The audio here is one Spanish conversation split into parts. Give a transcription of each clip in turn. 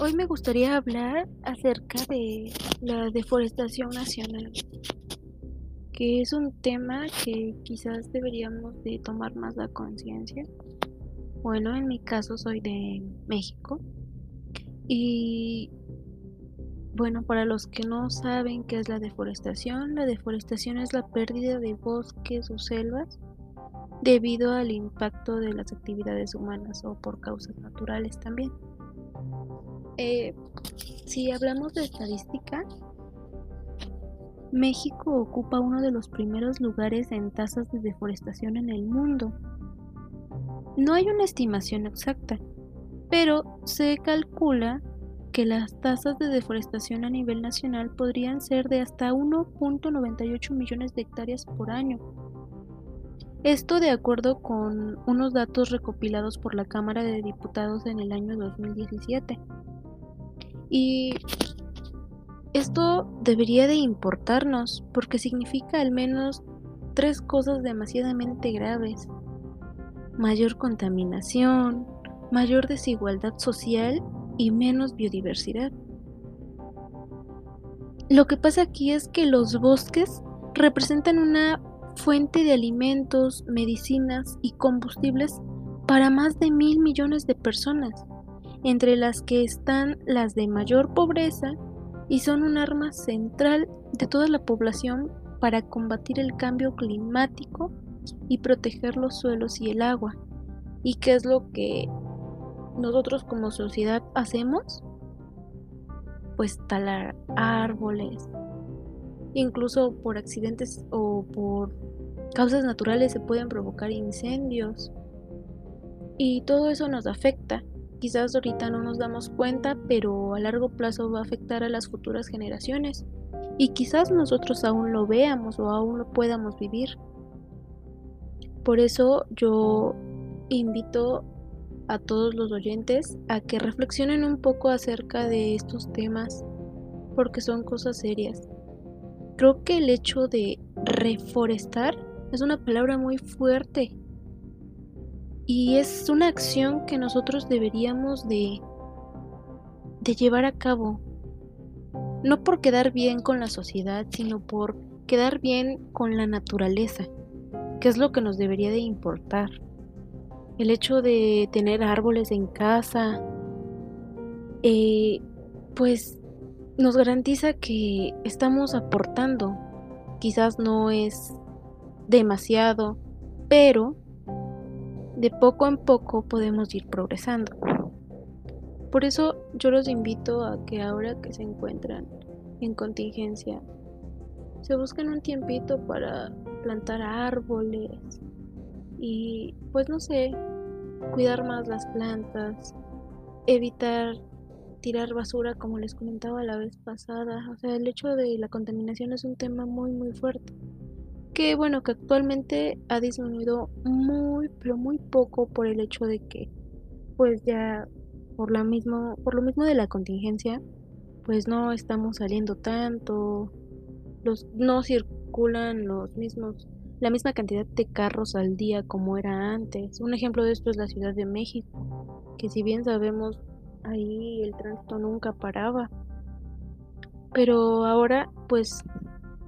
hoy me gustaría hablar acerca de la deforestación nacional, que es un tema que quizás deberíamos de tomar más la conciencia. Bueno, en mi caso soy de México y bueno, para los que no saben qué es la deforestación, la deforestación es la pérdida de bosques o selvas debido al impacto de las actividades humanas o por causas naturales también. Eh, si hablamos de estadística, México ocupa uno de los primeros lugares en tasas de deforestación en el mundo. No hay una estimación exacta, pero se calcula que las tasas de deforestación a nivel nacional podrían ser de hasta 1.98 millones de hectáreas por año. Esto de acuerdo con unos datos recopilados por la Cámara de Diputados en el año 2017. Y esto debería de importarnos porque significa al menos tres cosas demasiadamente graves. Mayor contaminación, mayor desigualdad social y menos biodiversidad. Lo que pasa aquí es que los bosques representan una fuente de alimentos, medicinas y combustibles para más de mil millones de personas entre las que están las de mayor pobreza y son un arma central de toda la población para combatir el cambio climático y proteger los suelos y el agua. ¿Y qué es lo que nosotros como sociedad hacemos? Pues talar árboles. Incluso por accidentes o por causas naturales se pueden provocar incendios. Y todo eso nos afecta Quizás ahorita no nos damos cuenta, pero a largo plazo va a afectar a las futuras generaciones. Y quizás nosotros aún lo veamos o aún lo podamos vivir. Por eso yo invito a todos los oyentes a que reflexionen un poco acerca de estos temas, porque son cosas serias. Creo que el hecho de reforestar es una palabra muy fuerte y es una acción que nosotros deberíamos de, de llevar a cabo. No por quedar bien con la sociedad, sino por quedar bien con la naturaleza, que es lo que nos debería de importar. El hecho de tener árboles en casa, eh, pues nos garantiza que estamos aportando. Quizás no es demasiado, pero de poco en poco podemos ir progresando. Por eso yo los invito a que ahora que se encuentran en contingencia, se busquen un tiempito para plantar árboles y pues no sé, cuidar más las plantas, evitar tirar basura como les comentaba la vez pasada. O sea, el hecho de la contaminación es un tema muy muy fuerte que bueno, que actualmente ha disminuido muy, pero muy poco por el hecho de que, pues ya por la mismo, por lo mismo de la contingencia, pues no estamos saliendo tanto, los, no circulan los mismos, la misma cantidad de carros al día como era antes. Un ejemplo de esto es la Ciudad de México, que si bien sabemos ahí el tránsito nunca paraba, pero ahora pues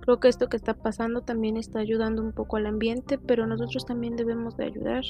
Creo que esto que está pasando también está ayudando un poco al ambiente, pero nosotros también debemos de ayudar.